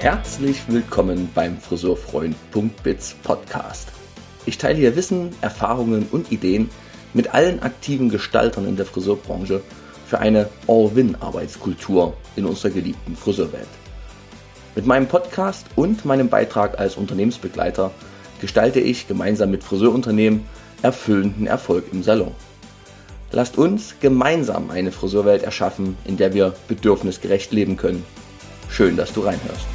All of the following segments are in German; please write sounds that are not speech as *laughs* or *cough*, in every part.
Herzlich willkommen beim Friseurfreund.biz Podcast. Ich teile hier Wissen, Erfahrungen und Ideen mit allen aktiven Gestaltern in der Friseurbranche für eine All-Win-Arbeitskultur in unserer geliebten Friseurwelt. Mit meinem Podcast und meinem Beitrag als Unternehmensbegleiter gestalte ich gemeinsam mit Friseurunternehmen erfüllenden Erfolg im Salon. Lasst uns gemeinsam eine Friseurwelt erschaffen, in der wir bedürfnisgerecht leben können. Schön, dass du reinhörst.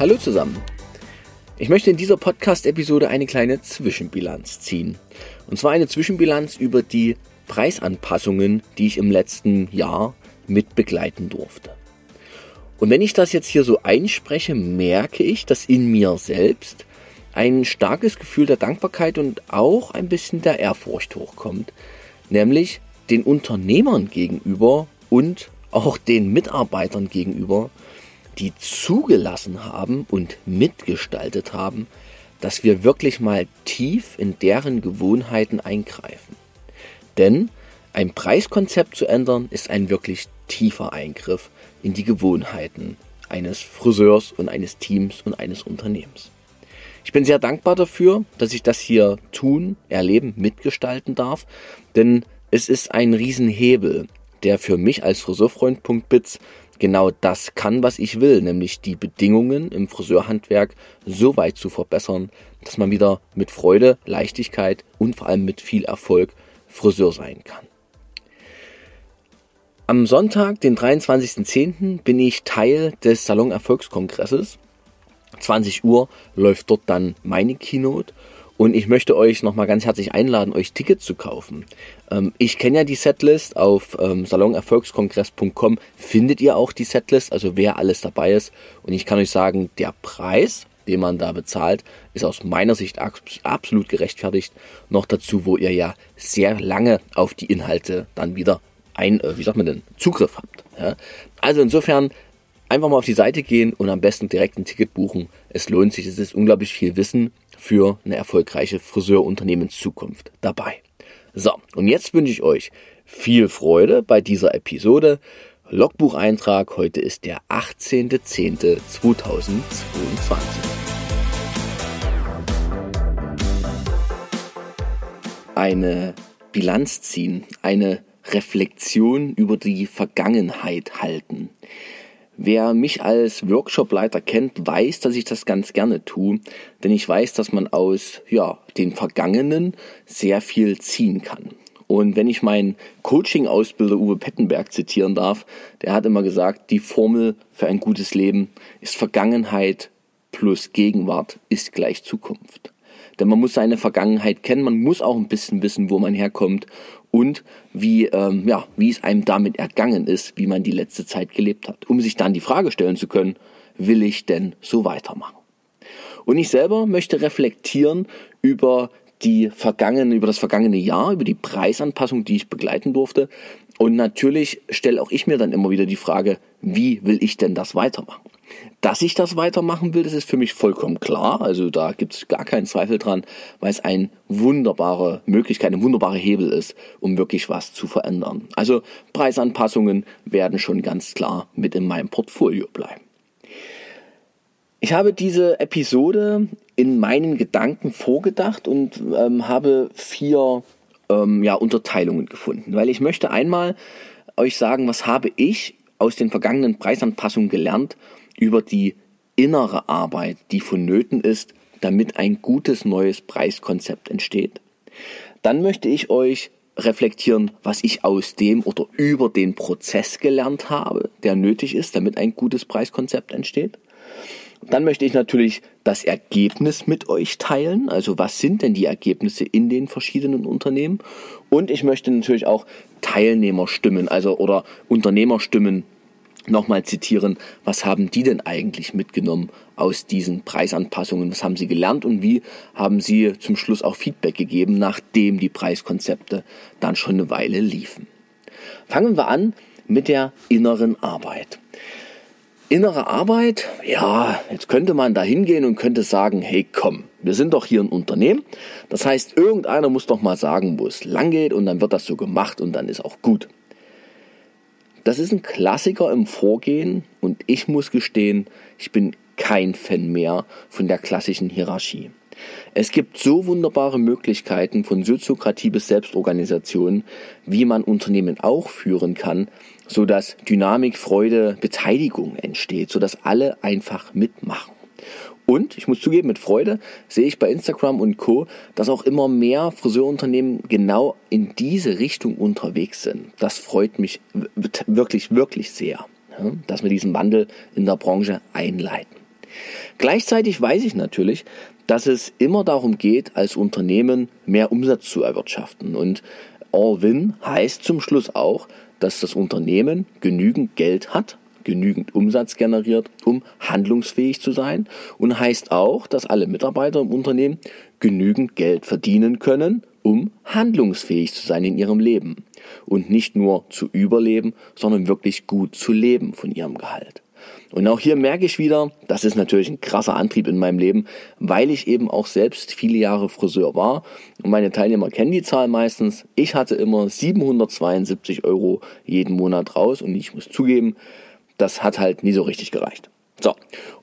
Hallo zusammen. Ich möchte in dieser Podcast-Episode eine kleine Zwischenbilanz ziehen. Und zwar eine Zwischenbilanz über die Preisanpassungen, die ich im letzten Jahr mit begleiten durfte. Und wenn ich das jetzt hier so einspreche, merke ich, dass in mir selbst ein starkes Gefühl der Dankbarkeit und auch ein bisschen der Ehrfurcht hochkommt, nämlich den Unternehmern gegenüber und auch den Mitarbeitern gegenüber, die zugelassen haben und mitgestaltet haben, dass wir wirklich mal tief in deren Gewohnheiten eingreifen. Denn ein Preiskonzept zu ändern ist ein wirklich tiefer Eingriff in die Gewohnheiten eines Friseurs und eines Teams und eines Unternehmens. Ich bin sehr dankbar dafür, dass ich das hier tun, erleben, mitgestalten darf, denn es ist ein Riesenhebel, der für mich als Friseurfreund.biz genau das kann, was ich will, nämlich die Bedingungen im Friseurhandwerk so weit zu verbessern, dass man wieder mit Freude, Leichtigkeit und vor allem mit viel Erfolg Friseur sein kann. Am Sonntag, den 23.10., bin ich Teil des Salon Erfolgskongresses. 20 Uhr läuft dort dann meine Keynote und ich möchte euch nochmal ganz herzlich einladen, euch Tickets zu kaufen. Ähm, ich kenne ja die Setlist auf ähm, salonerfolgskongress.com findet ihr auch die Setlist, also wer alles dabei ist. Und ich kann euch sagen, der Preis, den man da bezahlt, ist aus meiner Sicht absolut gerechtfertigt. Noch dazu, wo ihr ja sehr lange auf die Inhalte dann wieder ein, äh, wie sagt man denn, Zugriff habt. Ja? Also insofern einfach mal auf die Seite gehen und am besten direkt ein Ticket buchen. Es lohnt sich, es ist unglaublich viel Wissen für eine erfolgreiche Friseurunternehmenszukunft dabei. So, und jetzt wünsche ich euch viel Freude bei dieser Episode. Logbucheintrag, heute ist der 18.10.2022. Eine Bilanz ziehen, eine Reflexion über die Vergangenheit halten. Wer mich als Workshopleiter kennt, weiß, dass ich das ganz gerne tue, denn ich weiß, dass man aus ja, den Vergangenen sehr viel ziehen kann. Und wenn ich meinen Coaching-Ausbilder Uwe Pettenberg zitieren darf, der hat immer gesagt, die Formel für ein gutes Leben ist Vergangenheit plus Gegenwart ist gleich Zukunft. Denn man muss seine Vergangenheit kennen, man muss auch ein bisschen wissen, wo man herkommt und wie, ähm, ja, wie es einem damit ergangen ist, wie man die letzte Zeit gelebt hat, um sich dann die Frage stellen zu können, will ich denn so weitermachen? Und ich selber möchte reflektieren über die vergangene, über das vergangene Jahr, über die Preisanpassung, die ich begleiten durfte. Und natürlich stelle auch ich mir dann immer wieder die Frage, wie will ich denn das weitermachen? Dass ich das weitermachen will, das ist für mich vollkommen klar. Also da gibt es gar keinen Zweifel dran, weil es eine wunderbare Möglichkeit, ein wunderbarer Hebel ist, um wirklich was zu verändern. Also Preisanpassungen werden schon ganz klar mit in meinem Portfolio bleiben. Ich habe diese Episode in meinen Gedanken vorgedacht und ähm, habe vier ähm, ja, Unterteilungen gefunden, weil ich möchte einmal euch sagen, was habe ich aus den vergangenen Preisanpassungen gelernt über die innere Arbeit, die vonnöten ist, damit ein gutes neues Preiskonzept entsteht. Dann möchte ich euch reflektieren, was ich aus dem oder über den Prozess gelernt habe, der nötig ist, damit ein gutes Preiskonzept entsteht. Dann möchte ich natürlich das Ergebnis mit euch teilen. Also was sind denn die Ergebnisse in den verschiedenen Unternehmen? Und ich möchte natürlich auch Teilnehmerstimmen, also oder Unternehmerstimmen nochmal zitieren, was haben die denn eigentlich mitgenommen aus diesen Preisanpassungen? Was haben sie gelernt und wie haben sie zum Schluss auch Feedback gegeben, nachdem die Preiskonzepte dann schon eine Weile liefen? Fangen wir an mit der inneren Arbeit. Innere Arbeit, ja, jetzt könnte man da hingehen und könnte sagen, hey komm, Wir sind doch hier ein Unternehmen. Das heißt, irgendeiner muss doch mal sagen, wo es lang geht und dann wird das so gemacht und dann ist auch gut. Das ist ein Klassiker im Vorgehen und ich muss gestehen, ich bin kein Fan mehr von der klassischen Hierarchie. Es gibt so wunderbare Möglichkeiten von Soziokratie bis Selbstorganisation, wie man Unternehmen auch führen kann, so dass Dynamik, Freude, Beteiligung entsteht, so dass alle einfach mitmachen. Und ich muss zugeben, mit Freude sehe ich bei Instagram und Co., dass auch immer mehr Friseurunternehmen genau in diese Richtung unterwegs sind. Das freut mich wirklich, wirklich sehr, dass wir diesen Wandel in der Branche einleiten. Gleichzeitig weiß ich natürlich, dass es immer darum geht, als Unternehmen mehr Umsatz zu erwirtschaften. Und All-Win heißt zum Schluss auch, dass das Unternehmen genügend Geld hat, genügend Umsatz generiert, um handlungsfähig zu sein und heißt auch, dass alle Mitarbeiter im Unternehmen genügend Geld verdienen können, um handlungsfähig zu sein in ihrem Leben und nicht nur zu überleben, sondern wirklich gut zu leben von ihrem Gehalt. Und auch hier merke ich wieder, das ist natürlich ein krasser Antrieb in meinem Leben, weil ich eben auch selbst viele Jahre Friseur war. Und meine Teilnehmer kennen die Zahl meistens. Ich hatte immer 772 Euro jeden Monat raus und ich muss zugeben, das hat halt nie so richtig gereicht. So,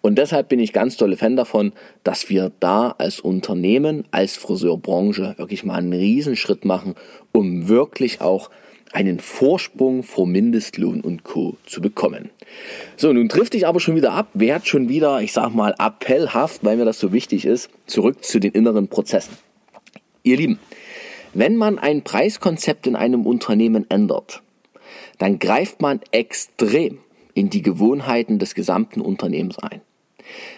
und deshalb bin ich ganz tolle Fan davon, dass wir da als Unternehmen, als Friseurbranche wirklich mal einen Riesenschritt machen, um wirklich auch einen Vorsprung vor Mindestlohn und Co. zu bekommen. So, nun trifft ich aber schon wieder ab, werd schon wieder, ich sag mal, appellhaft, weil mir das so wichtig ist, zurück zu den inneren Prozessen. Ihr Lieben, wenn man ein Preiskonzept in einem Unternehmen ändert, dann greift man extrem in die Gewohnheiten des gesamten Unternehmens ein.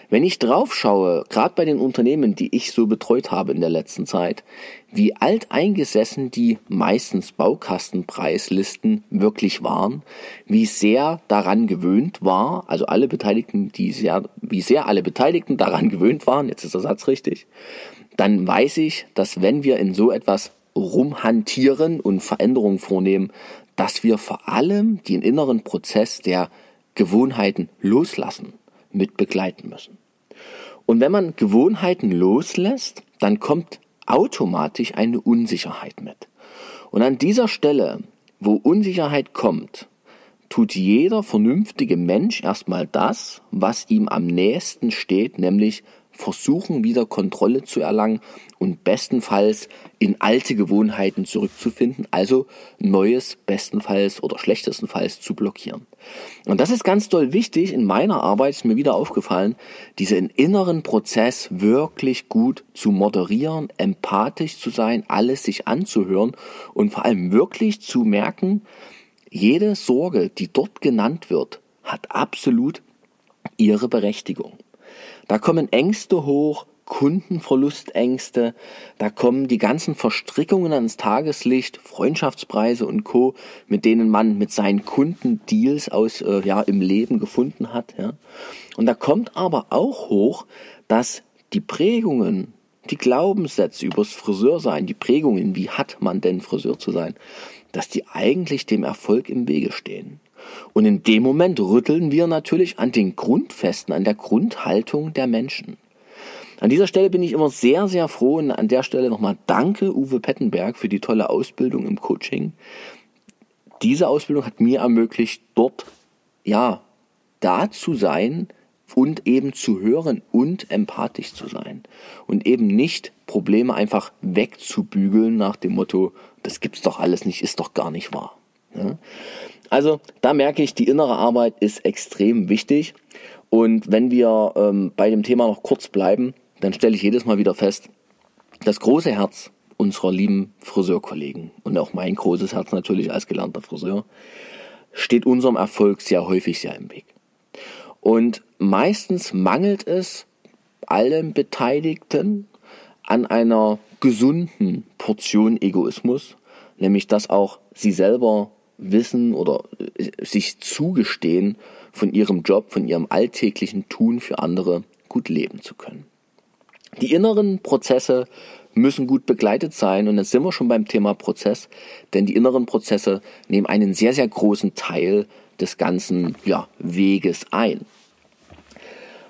Wenn ich drauf schaue, gerade bei den Unternehmen, die ich so betreut habe in der letzten Zeit, wie alt eingesessen die meistens Baukastenpreislisten wirklich waren, wie sehr daran gewöhnt war, also alle Beteiligten, die sehr, wie sehr alle Beteiligten daran *laughs* gewöhnt waren, jetzt ist der Satz richtig, dann weiß ich, dass wenn wir in so etwas rumhantieren und Veränderungen vornehmen, dass wir vor allem den inneren Prozess der Gewohnheiten loslassen mit begleiten müssen. Und wenn man Gewohnheiten loslässt, dann kommt automatisch eine Unsicherheit mit. Und an dieser Stelle, wo Unsicherheit kommt, tut jeder vernünftige Mensch erstmal das, was ihm am nächsten steht, nämlich versuchen wieder Kontrolle zu erlangen und bestenfalls in alte Gewohnheiten zurückzufinden, also Neues bestenfalls oder schlechtestenfalls zu blockieren. Und das ist ganz doll wichtig. In meiner Arbeit ist mir wieder aufgefallen, diesen inneren Prozess wirklich gut zu moderieren, empathisch zu sein, alles sich anzuhören und vor allem wirklich zu merken, jede Sorge, die dort genannt wird, hat absolut ihre Berechtigung. Da kommen Ängste hoch, Kundenverlustängste, da kommen die ganzen Verstrickungen ans Tageslicht, Freundschaftspreise und Co., mit denen man mit seinen Kunden Deals aus äh, ja im Leben gefunden hat, ja. Und da kommt aber auch hoch, dass die Prägungen, die Glaubenssätze übers Friseursein, die Prägungen, wie hat man denn Friseur zu sein, dass die eigentlich dem Erfolg im Wege stehen. Und in dem Moment rütteln wir natürlich an den Grundfesten, an der Grundhaltung der Menschen. An dieser Stelle bin ich immer sehr, sehr froh und an der Stelle nochmal danke Uwe Pettenberg für die tolle Ausbildung im Coaching. Diese Ausbildung hat mir ermöglicht, dort, ja, da zu sein und eben zu hören und empathisch zu sein. Und eben nicht Probleme einfach wegzubügeln nach dem Motto, das gibt's doch alles nicht, ist doch gar nicht wahr. Ja? Also da merke ich, die innere Arbeit ist extrem wichtig. Und wenn wir ähm, bei dem Thema noch kurz bleiben, dann stelle ich jedes Mal wieder fest, das große Herz unserer lieben Friseurkollegen und auch mein großes Herz natürlich als gelernter Friseur steht unserem Erfolg sehr häufig sehr im Weg. Und meistens mangelt es allen Beteiligten an einer gesunden Portion Egoismus, nämlich dass auch sie selber wissen oder äh, sich zugestehen, von ihrem Job, von ihrem alltäglichen Tun für andere gut leben zu können. Die inneren Prozesse müssen gut begleitet sein und jetzt sind wir schon beim Thema Prozess, denn die inneren Prozesse nehmen einen sehr, sehr großen Teil des ganzen ja, Weges ein.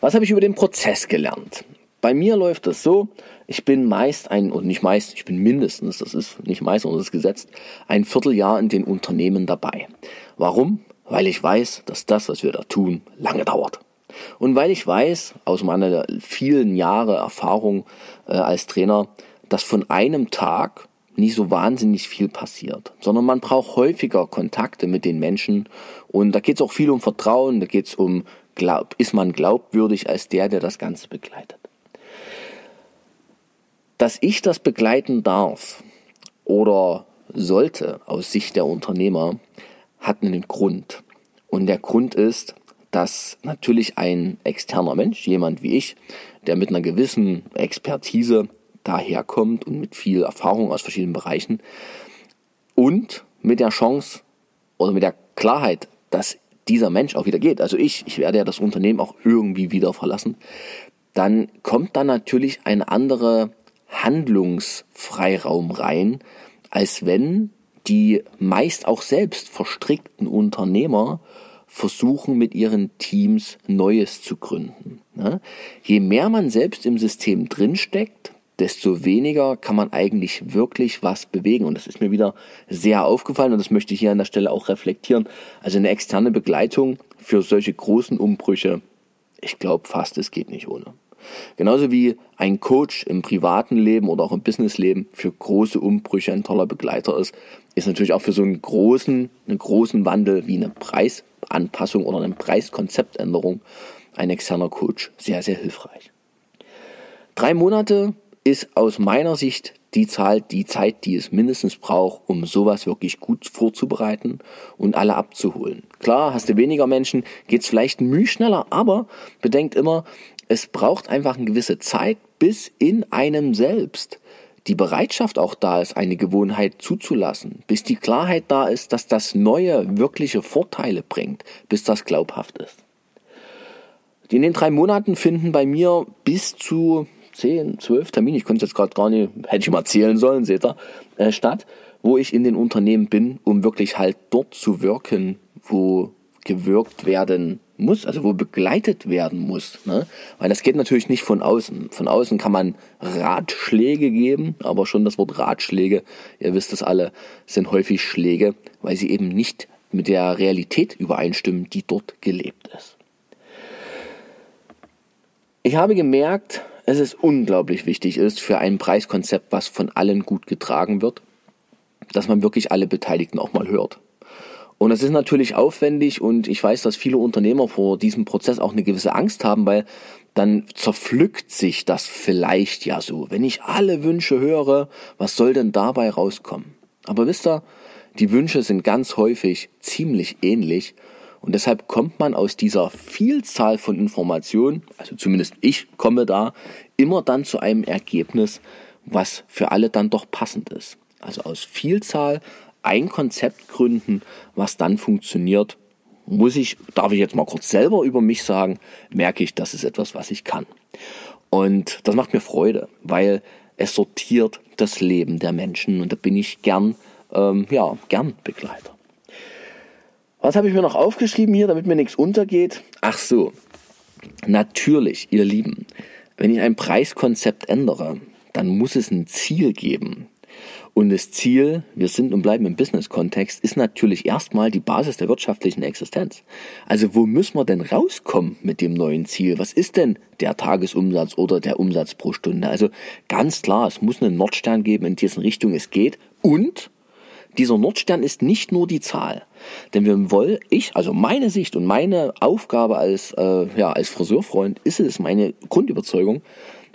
Was habe ich über den Prozess gelernt? Bei mir läuft das so, ich bin meist ein, und nicht meist, ich bin mindestens, das ist nicht meist, sondern das ist gesetzt, ein Vierteljahr in den Unternehmen dabei. Warum? Weil ich weiß, dass das, was wir da tun, lange dauert. Und weil ich weiß, aus meiner vielen Jahre Erfahrung äh, als Trainer, dass von einem Tag nicht so wahnsinnig viel passiert, sondern man braucht häufiger Kontakte mit den Menschen und da geht es auch viel um Vertrauen, da geht es um, glaub, ist man glaubwürdig als der, der das Ganze begleitet. Dass ich das begleiten darf oder sollte aus Sicht der Unternehmer, hat einen Grund. Und der Grund ist, dass natürlich ein externer Mensch, jemand wie ich, der mit einer gewissen Expertise daherkommt und mit viel Erfahrung aus verschiedenen Bereichen und mit der Chance oder mit der Klarheit, dass dieser Mensch auch wieder geht, also ich, ich werde ja das Unternehmen auch irgendwie wieder verlassen, dann kommt da natürlich ein anderer Handlungsfreiraum rein, als wenn die meist auch selbst verstrickten Unternehmer versuchen mit ihren Teams Neues zu gründen. Ne? Je mehr man selbst im System drinsteckt, desto weniger kann man eigentlich wirklich was bewegen. Und das ist mir wieder sehr aufgefallen und das möchte ich hier an der Stelle auch reflektieren. Also eine externe Begleitung für solche großen Umbrüche, ich glaube fast, es geht nicht ohne. Genauso wie ein Coach im privaten Leben oder auch im Businessleben für große Umbrüche ein toller Begleiter ist, ist natürlich auch für so einen großen, einen großen Wandel wie eine Preisanpassung oder eine Preiskonzeptänderung ein externer Coach sehr, sehr hilfreich. Drei Monate ist aus meiner Sicht die Zahl, die Zeit, die es mindestens braucht, um sowas wirklich gut vorzubereiten und alle abzuholen. Klar, hast du weniger Menschen, geht's vielleicht müh schneller, aber bedenkt immer, es braucht einfach eine gewisse Zeit, bis in einem selbst die Bereitschaft auch da ist, eine Gewohnheit zuzulassen, bis die Klarheit da ist, dass das Neue wirkliche Vorteile bringt, bis das glaubhaft ist. In den drei Monaten finden bei mir bis zu 10, 12 Termine, ich konnte es jetzt gerade gar nicht, hätte ich mal zählen sollen, seht ihr, äh, statt, wo ich in den Unternehmen bin, um wirklich halt dort zu wirken, wo gewirkt werden muss, also wo begleitet werden muss. Ne? Weil das geht natürlich nicht von außen. Von außen kann man Ratschläge geben, aber schon das Wort Ratschläge, ihr wisst es alle, sind häufig Schläge, weil sie eben nicht mit der Realität übereinstimmen, die dort gelebt ist. Ich habe gemerkt, dass es unglaublich wichtig ist für ein Preiskonzept, was von allen gut getragen wird, dass man wirklich alle Beteiligten auch mal hört. Und es ist natürlich aufwendig und ich weiß, dass viele Unternehmer vor diesem Prozess auch eine gewisse Angst haben, weil dann zerpflückt sich das vielleicht ja so. Wenn ich alle Wünsche höre, was soll denn dabei rauskommen? Aber wisst ihr, die Wünsche sind ganz häufig ziemlich ähnlich und deshalb kommt man aus dieser Vielzahl von Informationen, also zumindest ich komme da, immer dann zu einem Ergebnis, was für alle dann doch passend ist. Also aus Vielzahl ein Konzept gründen, was dann funktioniert, muss ich, darf ich jetzt mal kurz selber über mich sagen, merke ich, das ist etwas, was ich kann. Und das macht mir Freude, weil es sortiert das Leben der Menschen und da bin ich gern, ähm, ja, gern Begleiter. Was habe ich mir noch aufgeschrieben hier, damit mir nichts untergeht? Ach so, natürlich, ihr Lieben, wenn ich ein Preiskonzept ändere, dann muss es ein Ziel geben. Und das Ziel, wir sind und bleiben im Business-Kontext, ist natürlich erstmal die Basis der wirtschaftlichen Existenz. Also wo müssen wir denn rauskommen mit dem neuen Ziel? Was ist denn der Tagesumsatz oder der Umsatz pro Stunde? Also ganz klar, es muss einen Nordstern geben, in dessen Richtung es geht. Und dieser Nordstern ist nicht nur die Zahl. Denn wir wollen, ich, also meine Sicht und meine Aufgabe als, äh, ja, als Friseurfreund ist es, meine Grundüberzeugung,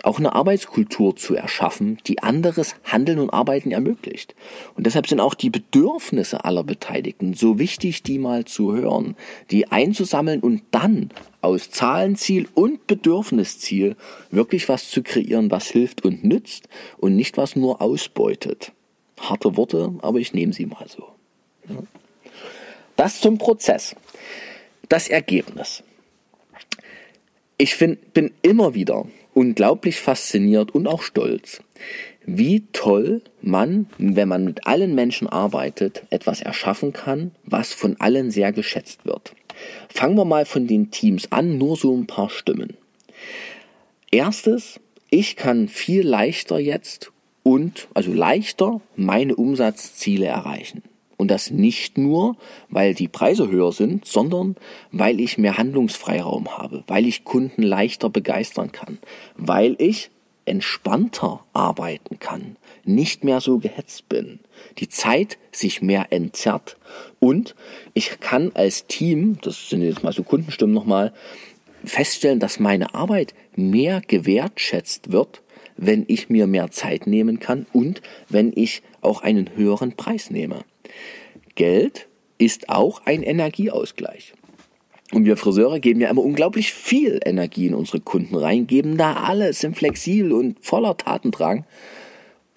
auch eine Arbeitskultur zu erschaffen, die anderes Handeln und Arbeiten ermöglicht. Und deshalb sind auch die Bedürfnisse aller Beteiligten so wichtig, die mal zu hören, die einzusammeln und dann aus Zahlenziel und Bedürfnisziel wirklich was zu kreieren, was hilft und nützt und nicht was nur ausbeutet. Harte Worte, aber ich nehme sie mal so. Das zum Prozess. Das Ergebnis. Ich find, bin immer wieder unglaublich fasziniert und auch stolz, wie toll man, wenn man mit allen Menschen arbeitet, etwas erschaffen kann, was von allen sehr geschätzt wird. Fangen wir mal von den Teams an, nur so ein paar Stimmen. Erstes, ich kann viel leichter jetzt und, also leichter, meine Umsatzziele erreichen. Und das nicht nur, weil die Preise höher sind, sondern weil ich mehr Handlungsfreiraum habe, weil ich Kunden leichter begeistern kann, weil ich entspannter arbeiten kann, nicht mehr so gehetzt bin, die Zeit sich mehr entzerrt und ich kann als Team, das sind jetzt mal so Kundenstimmen nochmal, feststellen, dass meine Arbeit mehr gewertschätzt wird, wenn ich mir mehr Zeit nehmen kann und wenn ich auch einen höheren Preis nehme. Geld ist auch ein Energieausgleich. Und wir Friseure geben ja immer unglaublich viel Energie in unsere Kunden rein, geben da alles, sind flexibel und voller Tatendrang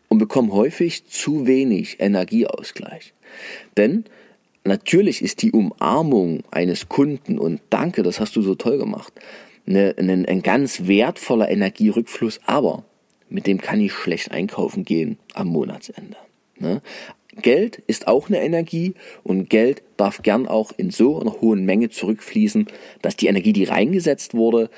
und bekommen häufig zu wenig Energieausgleich. Denn natürlich ist die Umarmung eines Kunden und danke, das hast du so toll gemacht, eine, ein, ein ganz wertvoller Energierückfluss, aber mit dem kann ich schlecht einkaufen gehen am Monatsende. Ne? Geld ist auch eine Energie und Geld darf gern auch in so einer hohen Menge zurückfließen, dass die Energie, die reingesetzt wurde,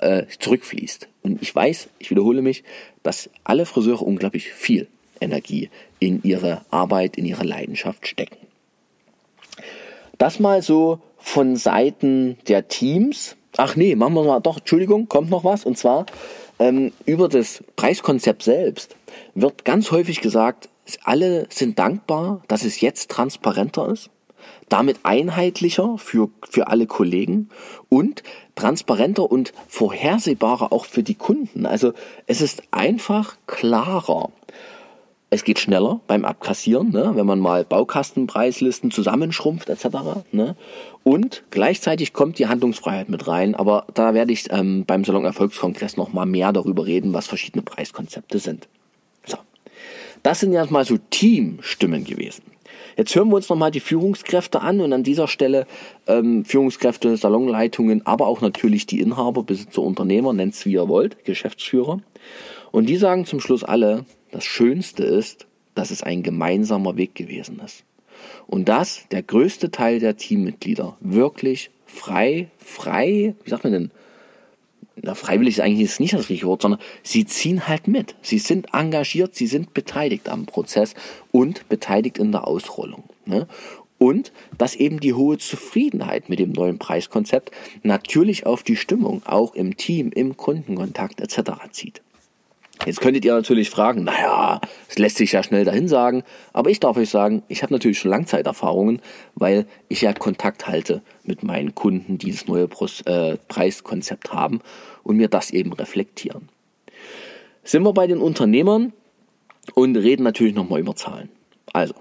äh, zurückfließt. Und ich weiß, ich wiederhole mich, dass alle Friseure unglaublich viel Energie in ihre Arbeit, in ihre Leidenschaft stecken. Das mal so von Seiten der Teams. Ach nee, machen wir mal doch, Entschuldigung, kommt noch was. Und zwar ähm, über das Preiskonzept selbst wird ganz häufig gesagt, alle sind dankbar, dass es jetzt transparenter ist, damit einheitlicher für, für alle Kollegen und transparenter und vorhersehbarer auch für die Kunden. Also es ist einfach klarer. Es geht schneller beim Abkassieren, ne, wenn man mal Baukastenpreislisten zusammenschrumpft etc. Ne. Und gleichzeitig kommt die Handlungsfreiheit mit rein, aber da werde ich ähm, beim Salon Erfolgskongress noch mal mehr darüber reden, was verschiedene Preiskonzepte sind. Das sind ja mal so Teamstimmen gewesen. Jetzt hören wir uns nochmal die Führungskräfte an und an dieser Stelle ähm, Führungskräfte, Salonleitungen, aber auch natürlich die Inhaber, Besitzer, Unternehmer, nennt's wie ihr wollt, Geschäftsführer. Und die sagen zum Schluss alle, das Schönste ist, dass es ein gemeinsamer Weg gewesen ist. Und dass der größte Teil der Teammitglieder wirklich frei, frei, wie sagt man denn, na, freiwillig ist eigentlich nicht das richtige Wort, sondern sie ziehen halt mit. Sie sind engagiert, sie sind beteiligt am Prozess und beteiligt in der Ausrollung. Ne? Und dass eben die hohe Zufriedenheit mit dem neuen Preiskonzept natürlich auf die Stimmung, auch im Team, im Kundenkontakt etc. zieht. Jetzt könntet ihr natürlich fragen, naja, es lässt sich ja schnell dahin sagen, aber ich darf euch sagen, ich habe natürlich schon Langzeiterfahrungen, weil ich ja Kontakt halte mit meinen Kunden, die das neue äh, Preiskonzept haben und mir das eben reflektieren. Sind wir bei den Unternehmern und reden natürlich nochmal über Zahlen. Also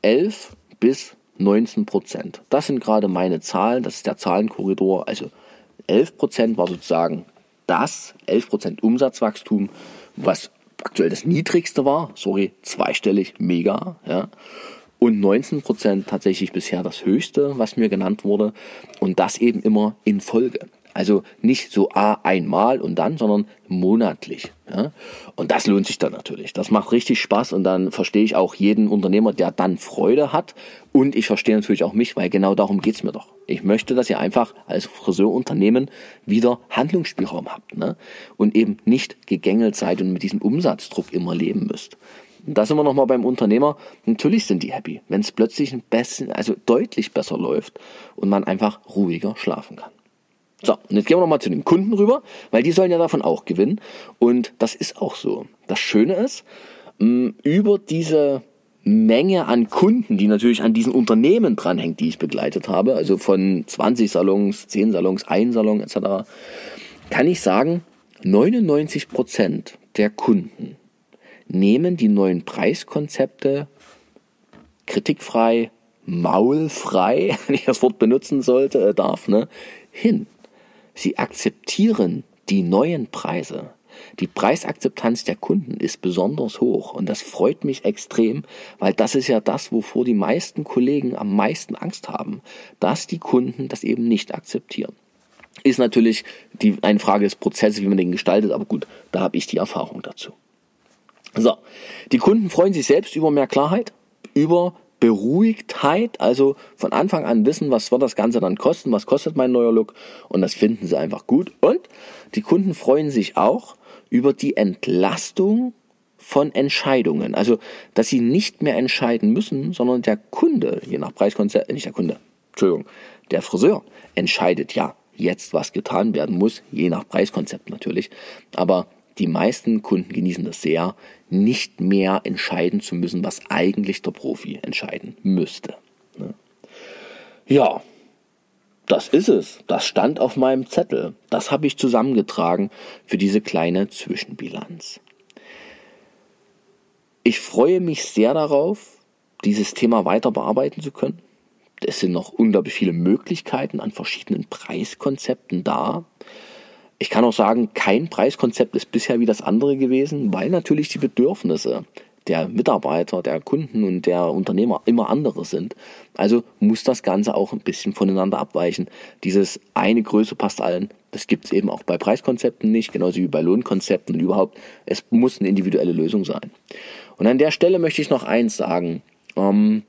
11 bis 19 Prozent. Das sind gerade meine Zahlen, das ist der Zahlenkorridor. Also 11 Prozent war sozusagen das, 11 Prozent Umsatzwachstum was aktuell das niedrigste war, sorry, zweistellig, mega, ja. Und 19 Prozent tatsächlich bisher das höchste, was mir genannt wurde. Und das eben immer in Folge. Also nicht so A einmal und dann, sondern monatlich. Ja? Und das lohnt sich dann natürlich. Das macht richtig Spaß und dann verstehe ich auch jeden Unternehmer, der dann Freude hat. Und ich verstehe natürlich auch mich, weil genau darum geht's mir doch. Ich möchte, dass ihr einfach als Friseurunternehmen wieder Handlungsspielraum habt ne? und eben nicht gegängelt seid und mit diesem Umsatzdruck immer leben müsst. Und da sind wir nochmal beim Unternehmer. Natürlich sind die happy, wenn es plötzlich ein bisschen, also deutlich besser läuft und man einfach ruhiger schlafen kann. So, und jetzt gehen wir nochmal zu den Kunden rüber, weil die sollen ja davon auch gewinnen. Und das ist auch so. Das Schöne ist, mm, über diese Menge an Kunden, die natürlich an diesen Unternehmen dranhängt, die ich begleitet habe, also von 20 Salons, 10 Salons, 1 Salon etc., kann ich sagen, 99 Prozent der Kunden nehmen die neuen Preiskonzepte kritikfrei, maulfrei, *laughs* wenn ich das Wort benutzen sollte, äh, darf, ne, hin. Sie akzeptieren die neuen Preise. Die Preisakzeptanz der Kunden ist besonders hoch und das freut mich extrem, weil das ist ja das, wovor die meisten Kollegen am meisten Angst haben, dass die Kunden das eben nicht akzeptieren. Ist natürlich die, eine Frage des Prozesses, wie man den gestaltet, aber gut, da habe ich die Erfahrung dazu. So, die Kunden freuen sich selbst über mehr Klarheit, über Beruhigtheit, also von Anfang an wissen, was wird das Ganze dann kosten, was kostet mein neuer Look und das finden sie einfach gut. Und die Kunden freuen sich auch über die Entlastung von Entscheidungen. Also, dass sie nicht mehr entscheiden müssen, sondern der Kunde, je nach Preiskonzept, äh, nicht der Kunde, Entschuldigung, der Friseur entscheidet ja jetzt, was getan werden muss, je nach Preiskonzept natürlich. Aber die meisten Kunden genießen das sehr, nicht mehr entscheiden zu müssen, was eigentlich der Profi entscheiden müsste. Ne? Ja, das ist es. Das stand auf meinem Zettel. Das habe ich zusammengetragen für diese kleine Zwischenbilanz. Ich freue mich sehr darauf, dieses Thema weiter bearbeiten zu können. Es sind noch unglaublich viele Möglichkeiten an verschiedenen Preiskonzepten da. Ich kann auch sagen, kein Preiskonzept ist bisher wie das andere gewesen, weil natürlich die Bedürfnisse der Mitarbeiter, der Kunden und der Unternehmer immer andere sind. Also muss das Ganze auch ein bisschen voneinander abweichen. Dieses eine Größe passt allen, das gibt es eben auch bei Preiskonzepten nicht, genauso wie bei Lohnkonzepten und überhaupt. Es muss eine individuelle Lösung sein. Und an der Stelle möchte ich noch eins sagen. Ähm,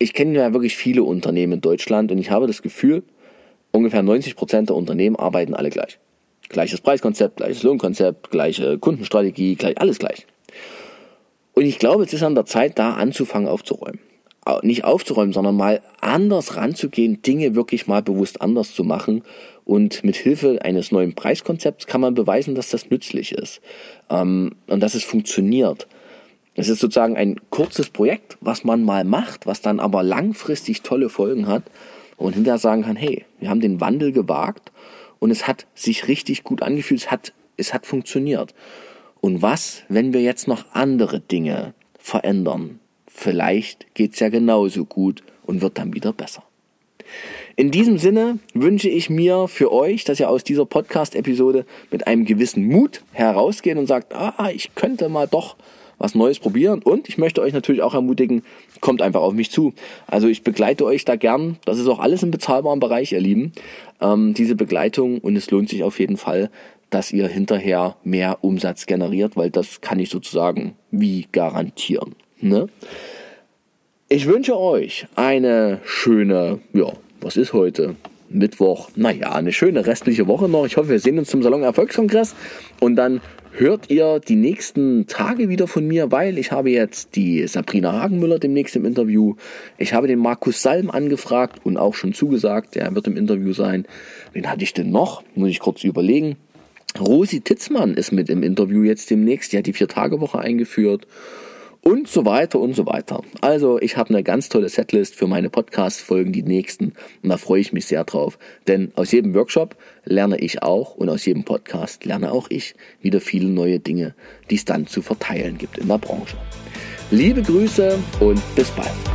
ich kenne ja wirklich viele Unternehmen in Deutschland und ich habe das Gefühl, ungefähr 90 Prozent der Unternehmen arbeiten alle gleich. Gleiches Preiskonzept, gleiches Lohnkonzept, gleiche Kundenstrategie, gleich, alles gleich. Und ich glaube, es ist an der Zeit, da anzufangen aufzuräumen. Nicht aufzuräumen, sondern mal anders ranzugehen, Dinge wirklich mal bewusst anders zu machen. Und mit Hilfe eines neuen Preiskonzepts kann man beweisen, dass das nützlich ist ähm, und dass es funktioniert. Es ist sozusagen ein kurzes Projekt, was man mal macht, was dann aber langfristig tolle Folgen hat und hinterher sagen kann, hey, wir haben den Wandel gewagt und es hat sich richtig gut angefühlt, es hat, es hat funktioniert. Und was, wenn wir jetzt noch andere Dinge verändern? Vielleicht geht's ja genauso gut und wird dann wieder besser. In diesem Sinne wünsche ich mir für euch, dass ihr aus dieser Podcast-Episode mit einem gewissen Mut herausgeht und sagt, ah, ich könnte mal doch was Neues probieren. Und ich möchte euch natürlich auch ermutigen, kommt einfach auf mich zu. Also ich begleite euch da gern. Das ist auch alles im bezahlbaren Bereich, ihr Lieben. Ähm, diese Begleitung und es lohnt sich auf jeden Fall, dass ihr hinterher mehr Umsatz generiert, weil das kann ich sozusagen wie garantieren. Ne? Ich wünsche euch eine schöne, ja, was ist heute? Mittwoch. Naja, eine schöne restliche Woche noch. Ich hoffe, wir sehen uns zum Salon Erfolgskongress und dann hört ihr die nächsten Tage wieder von mir, weil ich habe jetzt die Sabrina Hagenmüller demnächst im Interview. Ich habe den Markus Salm angefragt und auch schon zugesagt, der wird im Interview sein. Wen hatte ich denn noch? Muss ich kurz überlegen. Rosi Titzmann ist mit im Interview jetzt demnächst. Die hat die Vier-Tage-Woche eingeführt und so weiter und so weiter. Also ich habe eine ganz tolle Setlist für meine Podcast-Folgen, die nächsten. Und da freue ich mich sehr drauf. Denn aus jedem Workshop lerne ich auch und aus jedem Podcast lerne auch ich wieder viele neue Dinge, die es dann zu verteilen gibt in der Branche. Liebe Grüße und bis bald.